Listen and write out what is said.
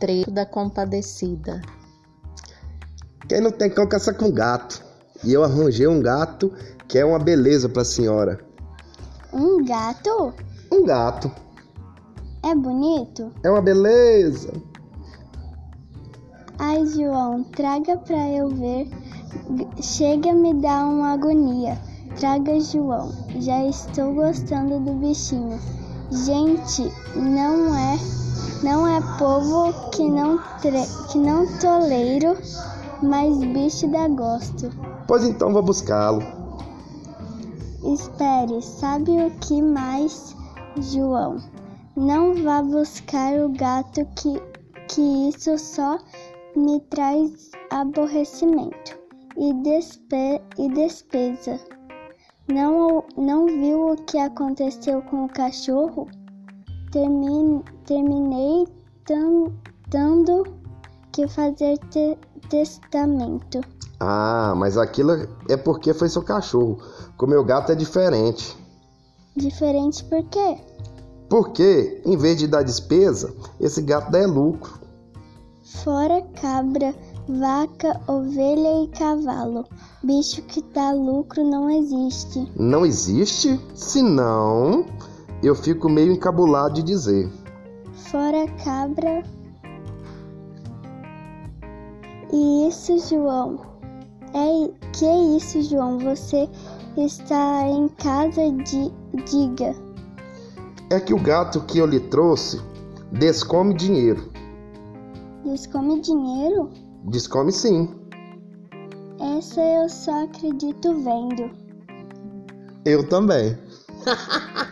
trecho da compadecida. Quem não tem cão caça com gato. E eu arranjei um gato que é uma beleza pra senhora. Um gato? Um gato. É bonito? É uma beleza. Ai, João, traga pra eu ver. Chega me dá uma agonia. Traga, João. Já estou gostando do bichinho. Gente, não é não é povo que não que não toleiro, mas bicho dá gosto. Pois então vou buscá-lo. Espere, sabe o que mais, João? Não vá buscar o gato que, que isso só me traz aborrecimento e, despe, e despesa. Não, não viu o que aconteceu com o cachorro? Termine, terminei tendo que fazer te, testamento. Ah, mas aquilo é porque foi seu cachorro. Com meu gato é diferente. Diferente por quê? Porque, em vez de dar despesa, esse gato dá lucro. Fora cabra, vaca, ovelha e cavalo. Bicho que dá lucro não existe. Não existe? Se não, eu fico meio encabulado de dizer. Fora cabra. E isso, João? É que é isso, João? Você está em casa de diga. É que o gato que eu lhe trouxe descome dinheiro. Descome dinheiro? Descome sim. Essa eu só acredito vendo. Eu também.